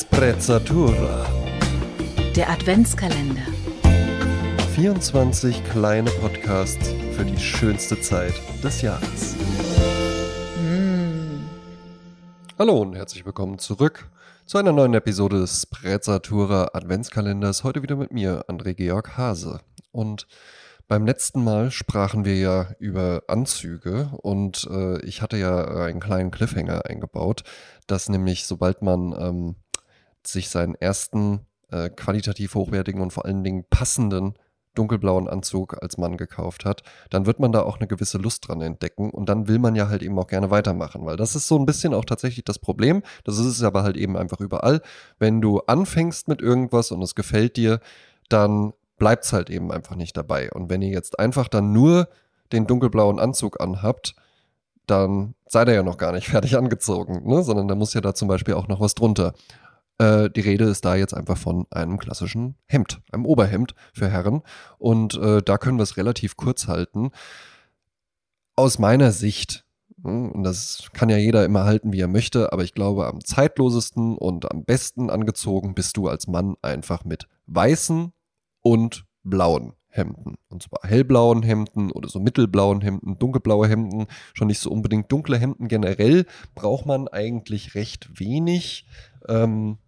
Sprezzatura. Der Adventskalender. 24 kleine Podcasts für die schönste Zeit des Jahres. Mm. Hallo und herzlich willkommen zurück zu einer neuen Episode des Sprezzatura Adventskalenders. Heute wieder mit mir, André Georg Hase. Und beim letzten Mal sprachen wir ja über Anzüge und äh, ich hatte ja einen kleinen Cliffhanger eingebaut, dass nämlich sobald man ähm, sich seinen ersten äh, qualitativ hochwertigen und vor allen Dingen passenden dunkelblauen Anzug als Mann gekauft hat, dann wird man da auch eine gewisse Lust dran entdecken und dann will man ja halt eben auch gerne weitermachen, weil das ist so ein bisschen auch tatsächlich das Problem. Das ist es aber halt eben einfach überall. Wenn du anfängst mit irgendwas und es gefällt dir, dann bleibt es halt eben einfach nicht dabei. Und wenn ihr jetzt einfach dann nur den dunkelblauen Anzug anhabt, dann seid ihr ja noch gar nicht fertig angezogen, ne? sondern da muss ja da zum Beispiel auch noch was drunter. Äh, die Rede ist da jetzt einfach von einem klassischen Hemd, einem Oberhemd für Herren. Und äh, da können wir es relativ kurz halten. Aus meiner Sicht, hm, und das kann ja jeder immer halten, wie er möchte, aber ich glaube, am zeitlosesten und am besten angezogen bist du als Mann einfach mit weißen und blauen Hemden. Und zwar hellblauen Hemden oder so mittelblauen Hemden, dunkelblaue Hemden, schon nicht so unbedingt dunkle Hemden. Generell braucht man eigentlich recht wenig. Ähm,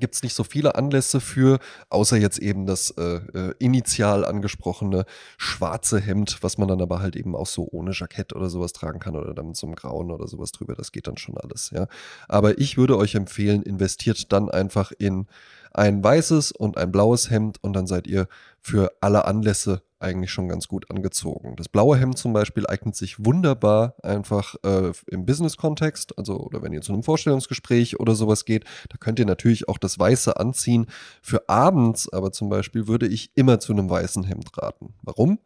gibt es nicht so viele Anlässe für, außer jetzt eben das äh, äh, initial angesprochene schwarze Hemd, was man dann aber halt eben auch so ohne Jackett oder sowas tragen kann oder dann mit so einem Grauen oder sowas drüber. Das geht dann schon alles, ja. Aber ich würde euch empfehlen, investiert dann einfach in ein weißes und ein blaues Hemd und dann seid ihr für alle Anlässe eigentlich schon ganz gut angezogen. Das blaue Hemd zum Beispiel eignet sich wunderbar einfach äh, im Business-Kontext, also oder wenn ihr zu einem Vorstellungsgespräch oder sowas geht, da könnt ihr natürlich auch das Weiße anziehen. Für abends aber zum Beispiel würde ich immer zu einem weißen Hemd raten. Warum?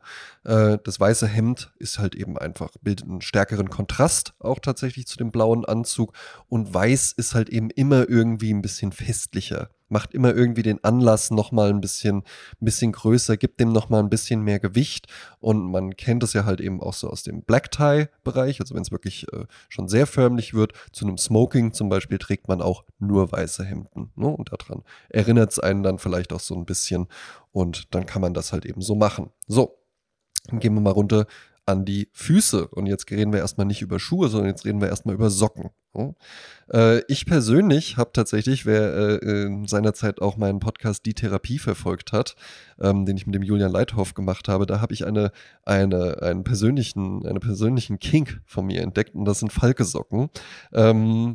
Äh, das weiße Hemd ist halt eben einfach, bildet einen stärkeren Kontrast auch tatsächlich zu dem blauen Anzug und weiß ist halt eben immer irgendwie ein bisschen festlicher macht immer irgendwie den Anlass nochmal ein bisschen, ein bisschen größer, gibt dem nochmal ein bisschen mehr Gewicht. Und man kennt es ja halt eben auch so aus dem Black Tie-Bereich, also wenn es wirklich äh, schon sehr förmlich wird. Zu einem Smoking zum Beispiel trägt man auch nur weiße Hemden. Ne? Und daran erinnert es einen dann vielleicht auch so ein bisschen. Und dann kann man das halt eben so machen. So, dann gehen wir mal runter an die Füße. Und jetzt reden wir erstmal nicht über Schuhe, sondern jetzt reden wir erstmal über Socken. Äh, ich persönlich habe tatsächlich, wer äh, in seiner Zeit auch meinen Podcast Die Therapie verfolgt hat, ähm, den ich mit dem Julian Leithoff gemacht habe, da habe ich eine, eine, einen persönlichen, eine persönlichen Kink von mir entdeckt und das sind Falke-Socken. Ähm,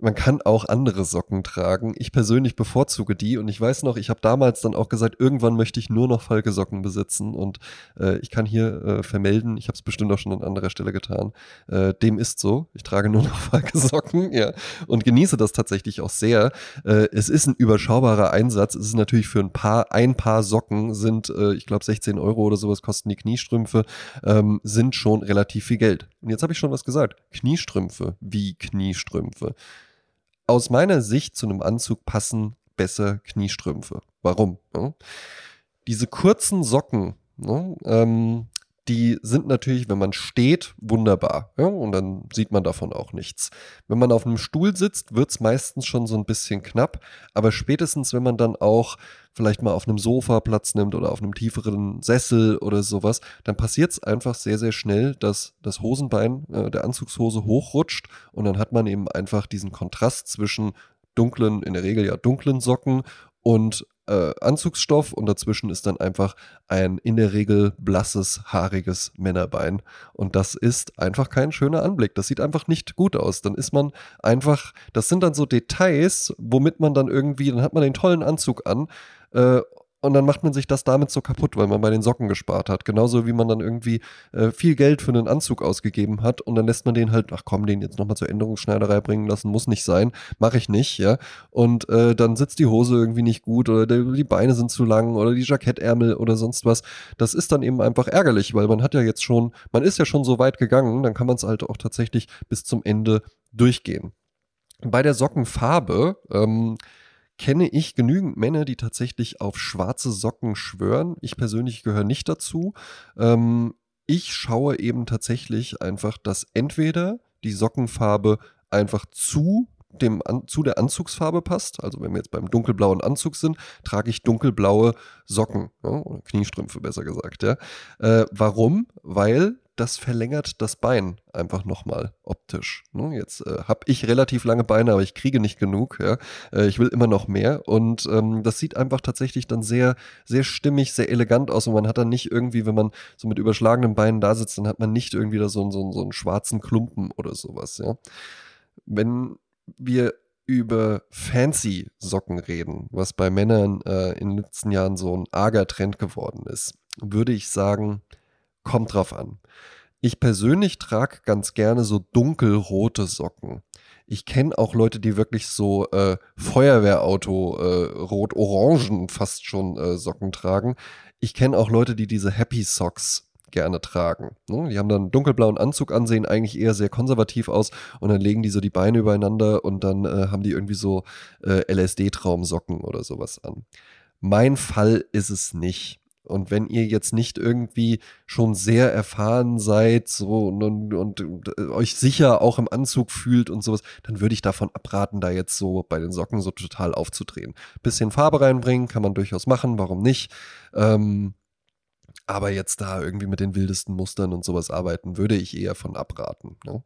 man kann auch andere Socken tragen. Ich persönlich bevorzuge die und ich weiß noch, ich habe damals dann auch gesagt, irgendwann möchte ich nur noch Falke-Socken besitzen und äh, ich kann hier äh, vermelden, ich habe es bestimmt auch schon an anderer Stelle getan, äh, dem ist so. Ich trage nur noch Falke-Socken, ja, und genieße das tatsächlich auch sehr. Äh, es ist ein überschaubarer Einsatz. Es ist natürlich für ein paar, ein paar Socken sind, äh, ich glaube 16 Euro oder sowas kosten die Kniestrümpfe, ähm, sind schon relativ viel Geld. Und jetzt habe ich schon was gesagt. Kniestrümpfe, wie Kniestrümpfe aus meiner Sicht zu einem Anzug passen besser Kniestrümpfe. Warum? Ja? Diese kurzen Socken, ne, ähm, die sind natürlich, wenn man steht, wunderbar. Ja? Und dann sieht man davon auch nichts. Wenn man auf einem Stuhl sitzt, wird es meistens schon so ein bisschen knapp. Aber spätestens, wenn man dann auch vielleicht mal auf einem Sofa Platz nimmt oder auf einem tieferen Sessel oder sowas, dann passiert es einfach sehr, sehr schnell, dass das Hosenbein äh, der Anzugshose hochrutscht und dann hat man eben einfach diesen Kontrast zwischen dunklen, in der Regel ja dunklen Socken und äh, Anzugsstoff und dazwischen ist dann einfach ein in der Regel blasses, haariges Männerbein. Und das ist einfach kein schöner Anblick. Das sieht einfach nicht gut aus. Dann ist man einfach, das sind dann so Details, womit man dann irgendwie, dann hat man den tollen Anzug an äh, und dann macht man sich das damit so kaputt, weil man bei den Socken gespart hat. Genauso wie man dann irgendwie äh, viel Geld für einen Anzug ausgegeben hat und dann lässt man den halt, ach komm, den jetzt nochmal zur Änderungsschneiderei bringen lassen, muss nicht sein, mache ich nicht, ja. Und äh, dann sitzt die Hose irgendwie nicht gut oder die, Beine sind zu lang oder die Jackettärmel oder sonst was. Das ist dann eben einfach ärgerlich, weil man hat ja jetzt schon, man ist ja schon so weit gegangen, dann kann man es halt auch tatsächlich bis zum Ende durchgehen. Bei der Sockenfarbe, ähm, kenne ich genügend Männer, die tatsächlich auf schwarze Socken schwören. Ich persönlich gehöre nicht dazu. Ähm, ich schaue eben tatsächlich einfach, dass entweder die Sockenfarbe einfach zu dem an, zu der Anzugsfarbe passt. Also wenn wir jetzt beim dunkelblauen Anzug sind, trage ich dunkelblaue Socken, ja, oder Kniestrümpfe besser gesagt. Ja. Äh, warum? Weil das verlängert das Bein einfach nochmal optisch. Ne? Jetzt äh, habe ich relativ lange Beine, aber ich kriege nicht genug. Ja? Äh, ich will immer noch mehr. Und ähm, das sieht einfach tatsächlich dann sehr, sehr stimmig, sehr elegant aus. Und man hat dann nicht irgendwie, wenn man so mit überschlagenen Beinen da sitzt, dann hat man nicht irgendwie da so, so, so einen schwarzen Klumpen oder sowas. Ja? Wenn wir über fancy Socken reden, was bei Männern äh, in den letzten Jahren so ein arger Trend geworden ist, würde ich sagen, kommt drauf an. Ich persönlich trage ganz gerne so dunkelrote Socken. Ich kenne auch Leute, die wirklich so äh, Feuerwehrauto äh, rot-orangen fast schon äh, Socken tragen. Ich kenne auch Leute, die diese Happy Socks gerne tragen. Ne? Die haben dann einen dunkelblauen Anzug an, sehen eigentlich eher sehr konservativ aus und dann legen die so die Beine übereinander und dann äh, haben die irgendwie so äh, LSD-Traumsocken oder sowas an. Mein Fall ist es nicht. Und wenn ihr jetzt nicht irgendwie schon sehr erfahren seid so und, und, und, äh, euch sicher auch im Anzug fühlt und sowas, dann würde ich davon abraten, da jetzt so bei den Socken so total aufzudrehen. Bisschen Farbe reinbringen, kann man durchaus machen, warum nicht? Ähm, aber jetzt da irgendwie mit den wildesten Mustern und sowas arbeiten, würde ich eher von abraten. Ne?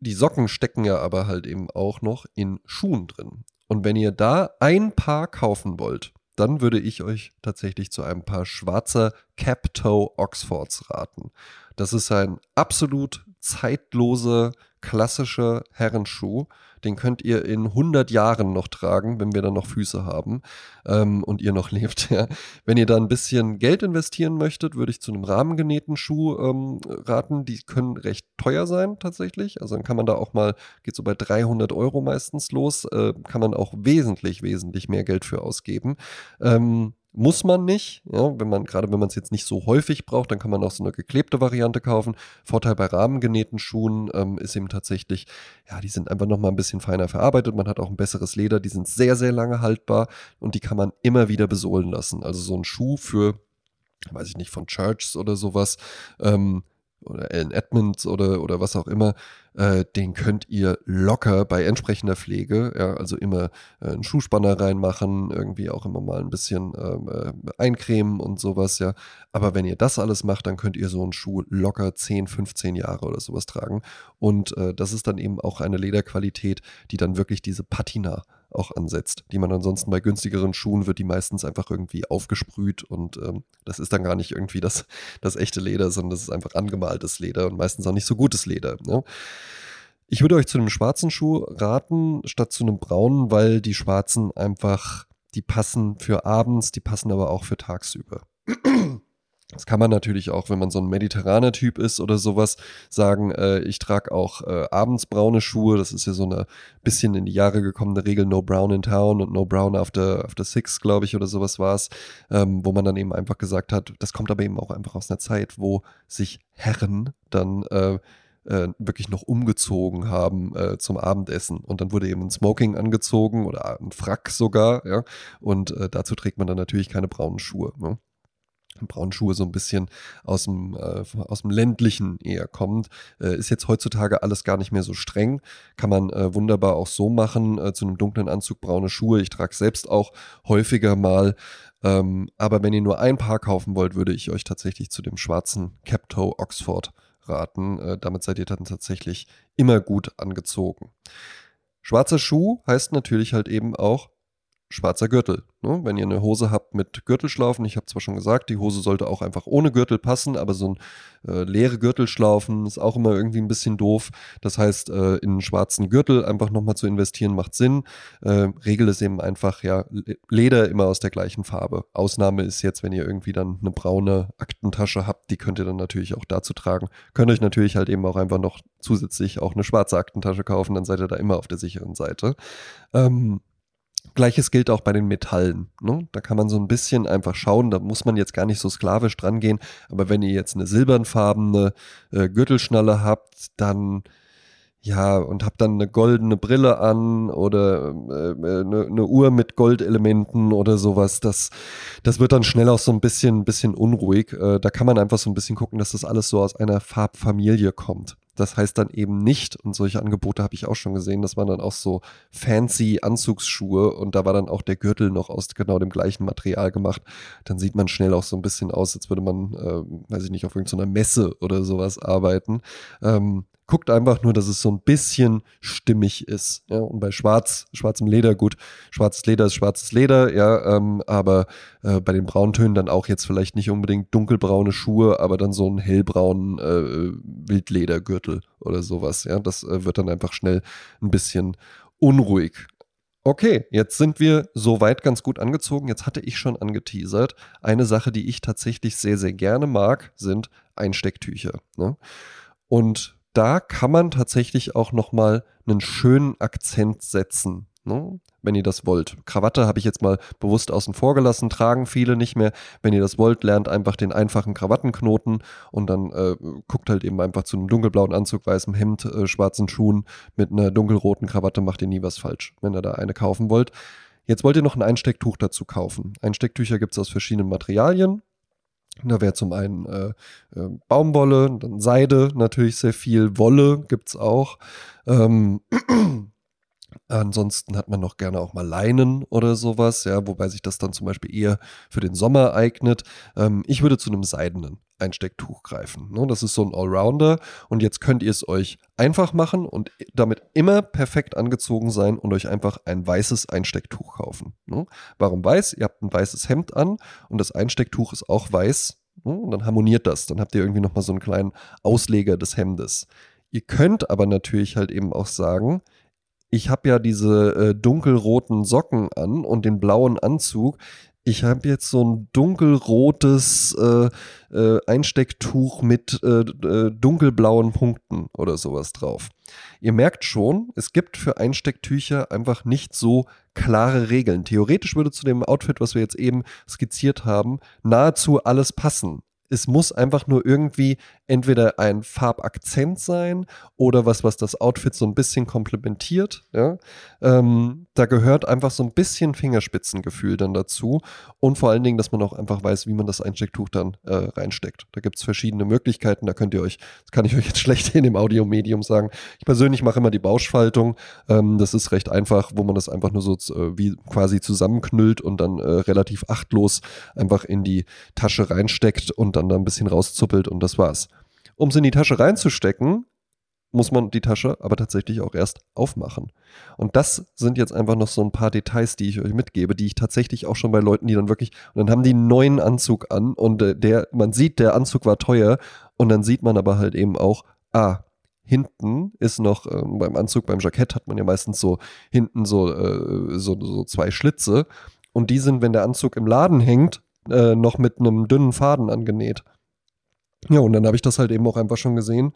Die Socken stecken ja aber halt eben auch noch in Schuhen drin. Und wenn ihr da ein Paar kaufen wollt, dann würde ich euch tatsächlich zu einem paar schwarzer Cap-Toe Oxfords raten. Das ist ein absolut zeitloser, klassischer Herrenschuh. Den könnt ihr in 100 Jahren noch tragen, wenn wir dann noch Füße haben ähm, und ihr noch lebt. Ja. Wenn ihr da ein bisschen Geld investieren möchtet, würde ich zu einem rahmengenähten Schuh ähm, raten. Die können recht teuer sein tatsächlich. Also dann kann man da auch mal, geht so bei 300 Euro meistens los, äh, kann man auch wesentlich, wesentlich mehr Geld für ausgeben. Ähm, muss man nicht. Ja, wenn man, gerade wenn man es jetzt nicht so häufig braucht, dann kann man auch so eine geklebte Variante kaufen. Vorteil bei rahmengenähten Schuhen ähm, ist eben tatsächlich, ja, die sind einfach nochmal ein bisschen feiner verarbeitet. Man hat auch ein besseres Leder, die sind sehr, sehr lange haltbar und die kann man immer wieder besohlen lassen. Also so ein Schuh für, weiß ich nicht, von Churches oder sowas, ähm, oder Alan Edmonds oder, oder was auch immer, äh, den könnt ihr locker bei entsprechender Pflege, ja, also immer äh, einen Schuhspanner reinmachen, irgendwie auch immer mal ein bisschen ähm, äh, eincremen und sowas, ja. Aber wenn ihr das alles macht, dann könnt ihr so einen Schuh locker 10, 15 Jahre oder sowas tragen. Und äh, das ist dann eben auch eine Lederqualität, die dann wirklich diese Patina auch ansetzt, die man ansonsten bei günstigeren Schuhen wird die meistens einfach irgendwie aufgesprüht und ähm, das ist dann gar nicht irgendwie das, das echte Leder, sondern das ist einfach angemaltes Leder und meistens auch nicht so gutes Leder. Ne? Ich würde euch zu einem schwarzen Schuh raten, statt zu einem braunen, weil die schwarzen einfach, die passen für abends, die passen aber auch für tagsüber. Das kann man natürlich auch, wenn man so ein mediterraner Typ ist oder sowas, sagen, äh, ich trage auch äh, abends braune Schuhe. Das ist ja so eine bisschen in die Jahre gekommene Regel, no brown in town und no brown after, after six, glaube ich, oder sowas war es, ähm, wo man dann eben einfach gesagt hat, das kommt aber eben auch einfach aus einer Zeit, wo sich Herren dann äh, äh, wirklich noch umgezogen haben äh, zum Abendessen. Und dann wurde eben ein Smoking angezogen oder ein Frack sogar, ja. Und äh, dazu trägt man dann natürlich keine braunen Schuhe. Ne? Braunschuhe so ein bisschen aus dem, äh, aus dem ländlichen eher kommt. Äh, ist jetzt heutzutage alles gar nicht mehr so streng. Kann man äh, wunderbar auch so machen, äh, zu einem dunklen Anzug braune Schuhe. Ich trage selbst auch häufiger mal. Ähm, aber wenn ihr nur ein Paar kaufen wollt, würde ich euch tatsächlich zu dem schwarzen Captoe Oxford raten. Äh, damit seid ihr dann tatsächlich immer gut angezogen. Schwarzer Schuh heißt natürlich halt eben auch schwarzer Gürtel. Ne? Wenn ihr eine Hose habt mit Gürtelschlaufen, ich habe zwar schon gesagt, die Hose sollte auch einfach ohne Gürtel passen, aber so ein äh, leere Gürtelschlaufen ist auch immer irgendwie ein bisschen doof. Das heißt, äh, in einen schwarzen Gürtel einfach nochmal zu investieren macht Sinn. Äh, Regel ist eben einfach, ja, Leder immer aus der gleichen Farbe. Ausnahme ist jetzt, wenn ihr irgendwie dann eine braune Aktentasche habt, die könnt ihr dann natürlich auch dazu tragen. Könnt euch natürlich halt eben auch einfach noch zusätzlich auch eine schwarze Aktentasche kaufen, dann seid ihr da immer auf der sicheren Seite. Ähm, Gleiches gilt auch bei den Metallen. Ne? Da kann man so ein bisschen einfach schauen, da muss man jetzt gar nicht so sklavisch dran gehen. Aber wenn ihr jetzt eine silbernfarbene äh, Gürtelschnalle habt, dann ja, und habt dann eine goldene Brille an oder äh, eine, eine, Uhr mit Goldelementen oder sowas, das, das wird dann schnell auch so ein bisschen, bisschen unruhig. Äh, da kann man einfach so ein bisschen gucken, dass das alles so aus einer Farbfamilie kommt. Das heißt dann eben nicht, und solche Angebote habe ich auch schon gesehen, das waren dann auch so fancy Anzugsschuhe und da war dann auch der Gürtel noch aus genau dem gleichen Material gemacht. Dann sieht man schnell auch so ein bisschen aus, als würde man, äh, weiß ich nicht, auf irgendeiner Messe oder sowas arbeiten. Ähm, guckt einfach nur, dass es so ein bisschen stimmig ist. Ja, und bei schwarz, schwarzem Leder, gut, schwarzes Leder ist schwarzes Leder, ja, ähm, aber äh, bei den Brauntönen dann auch jetzt vielleicht nicht unbedingt dunkelbraune Schuhe, aber dann so einen hellbraunen äh, Wildledergürtel oder sowas. Ja, das äh, wird dann einfach schnell ein bisschen unruhig. Okay, jetzt sind wir soweit ganz gut angezogen. Jetzt hatte ich schon angeteasert. Eine Sache, die ich tatsächlich sehr, sehr gerne mag, sind Einstecktücher. Ne? Und da kann man tatsächlich auch nochmal einen schönen Akzent setzen, ne? wenn ihr das wollt. Krawatte habe ich jetzt mal bewusst außen vor gelassen, tragen viele nicht mehr. Wenn ihr das wollt, lernt einfach den einfachen Krawattenknoten und dann äh, guckt halt eben einfach zu einem dunkelblauen Anzug, weißem Hemd, äh, schwarzen Schuhen mit einer dunkelroten Krawatte, macht ihr nie was falsch, wenn ihr da eine kaufen wollt. Jetzt wollt ihr noch ein Einstecktuch dazu kaufen. Einstecktücher gibt es aus verschiedenen Materialien. Da wäre zum einen äh, äh, Baumwolle, dann Seide, natürlich sehr viel, Wolle gibt es auch. Ähm, Ansonsten hat man noch gerne auch mal Leinen oder sowas, ja, wobei sich das dann zum Beispiel eher für den Sommer eignet. Ähm, ich würde zu einem seidenen Einstecktuch greifen. Ne? Das ist so ein Allrounder und jetzt könnt ihr es euch einfach machen und damit immer perfekt angezogen sein und euch einfach ein weißes Einstecktuch kaufen. Ne? Warum weiß? Ihr habt ein weißes Hemd an und das Einstecktuch ist auch weiß ne? und dann harmoniert das. Dann habt ihr irgendwie nochmal so einen kleinen Ausleger des Hemdes. Ihr könnt aber natürlich halt eben auch sagen, ich habe ja diese äh, dunkelroten Socken an und den blauen Anzug. Ich habe jetzt so ein dunkelrotes äh, äh, Einstecktuch mit äh, äh, dunkelblauen Punkten oder sowas drauf. Ihr merkt schon, es gibt für Einstecktücher einfach nicht so klare Regeln. Theoretisch würde zu dem Outfit, was wir jetzt eben skizziert haben, nahezu alles passen es muss einfach nur irgendwie entweder ein Farbakzent sein oder was, was das Outfit so ein bisschen komplementiert. Ja? Ähm, da gehört einfach so ein bisschen Fingerspitzengefühl dann dazu und vor allen Dingen, dass man auch einfach weiß, wie man das Einstecktuch dann äh, reinsteckt. Da gibt es verschiedene Möglichkeiten. Da könnt ihr euch, das kann ich euch jetzt schlecht in dem Audiomedium sagen. Ich persönlich mache immer die Bauschfaltung. Ähm, das ist recht einfach, wo man das einfach nur so äh, wie quasi zusammenknüllt und dann äh, relativ achtlos einfach in die Tasche reinsteckt und dann da ein bisschen rauszuppelt und das war's. Um es in die Tasche reinzustecken, muss man die Tasche aber tatsächlich auch erst aufmachen. Und das sind jetzt einfach noch so ein paar Details, die ich euch mitgebe, die ich tatsächlich auch schon bei Leuten, die dann wirklich, und dann haben die einen neuen Anzug an und äh, der, man sieht, der Anzug war teuer und dann sieht man aber halt eben auch, ah, hinten ist noch, äh, beim Anzug, beim Jackett hat man ja meistens so hinten so, äh, so, so zwei Schlitze und die sind, wenn der Anzug im Laden hängt, äh, noch mit einem dünnen Faden angenäht. Ja, und dann habe ich das halt eben auch einfach schon gesehen.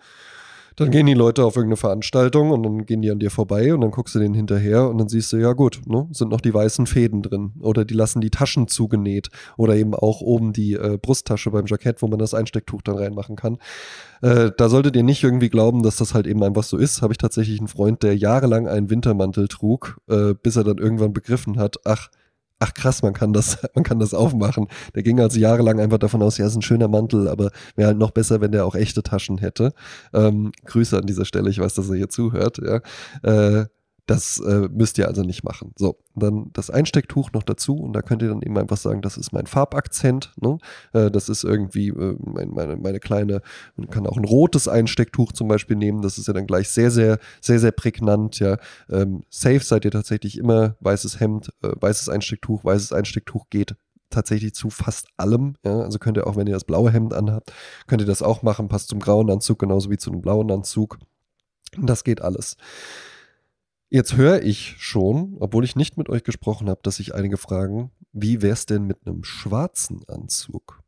Dann gehen die Leute auf irgendeine Veranstaltung und dann gehen die an dir vorbei und dann guckst du denen hinterher und dann siehst du, ja gut, ne, sind noch die weißen Fäden drin. Oder die lassen die Taschen zugenäht. Oder eben auch oben die äh, Brusttasche beim Jackett, wo man das Einstecktuch dann reinmachen kann. Äh, da solltet ihr nicht irgendwie glauben, dass das halt eben einfach so ist. Habe ich tatsächlich einen Freund, der jahrelang einen Wintermantel trug, äh, bis er dann irgendwann begriffen hat, ach, ach krass, man kann das, man kann das aufmachen. Der ging also jahrelang einfach davon aus, ja, ist ein schöner Mantel, aber wäre halt noch besser, wenn der auch echte Taschen hätte. Ähm, Grüße an dieser Stelle, ich weiß, dass er hier zuhört, ja. Äh, das äh, müsst ihr also nicht machen. So, dann das Einstecktuch noch dazu und da könnt ihr dann eben einfach sagen, das ist mein Farbakzent. Ne? Äh, das ist irgendwie äh, mein, meine, meine kleine, man kann auch ein rotes Einstecktuch zum Beispiel nehmen. Das ist ja dann gleich sehr, sehr, sehr, sehr prägnant. Ja, ähm, safe seid ihr tatsächlich immer weißes Hemd, äh, weißes Einstecktuch, weißes Einstecktuch geht tatsächlich zu fast allem. Ja? Also könnt ihr auch, wenn ihr das blaue Hemd anhabt, könnt ihr das auch machen. Passt zum grauen Anzug genauso wie zu einem blauen Anzug. Das geht alles. Jetzt höre ich schon, obwohl ich nicht mit euch gesprochen habe, dass sich einige fragen, wie wäre es denn mit einem schwarzen Anzug?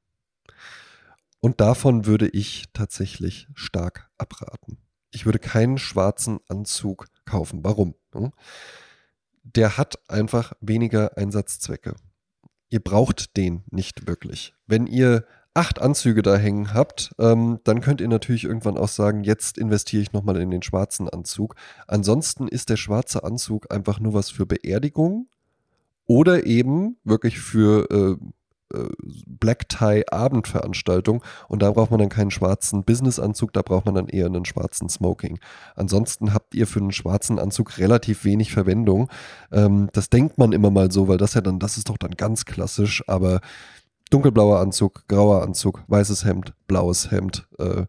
Und davon würde ich tatsächlich stark abraten. Ich würde keinen schwarzen Anzug kaufen. Warum? Hm? Der hat einfach weniger Einsatzzwecke. Ihr braucht den nicht wirklich. Wenn ihr acht Anzüge da hängen habt, ähm, dann könnt ihr natürlich irgendwann auch sagen, jetzt investiere ich nochmal in den schwarzen Anzug. Ansonsten ist der schwarze Anzug einfach nur was für Beerdigung oder eben wirklich für äh, äh, Black Tie Abendveranstaltung und da braucht man dann keinen schwarzen Businessanzug, da braucht man dann eher einen schwarzen Smoking. Ansonsten habt ihr für einen schwarzen Anzug relativ wenig Verwendung. Ähm, das denkt man immer mal so, weil das ja dann, das ist doch dann ganz klassisch, aber dunkelblauer Anzug, grauer Anzug, weißes Hemd, blaues Hemd, äh,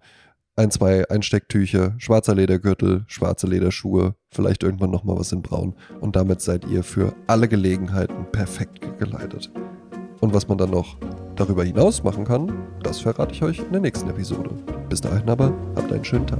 ein, zwei Einstecktücher, schwarzer Ledergürtel, schwarze Lederschuhe, vielleicht irgendwann nochmal was in braun. Und damit seid ihr für alle Gelegenheiten perfekt geleitet. Und was man dann noch darüber hinaus machen kann, das verrate ich euch in der nächsten Episode. Bis dahin aber, habt einen schönen Tag.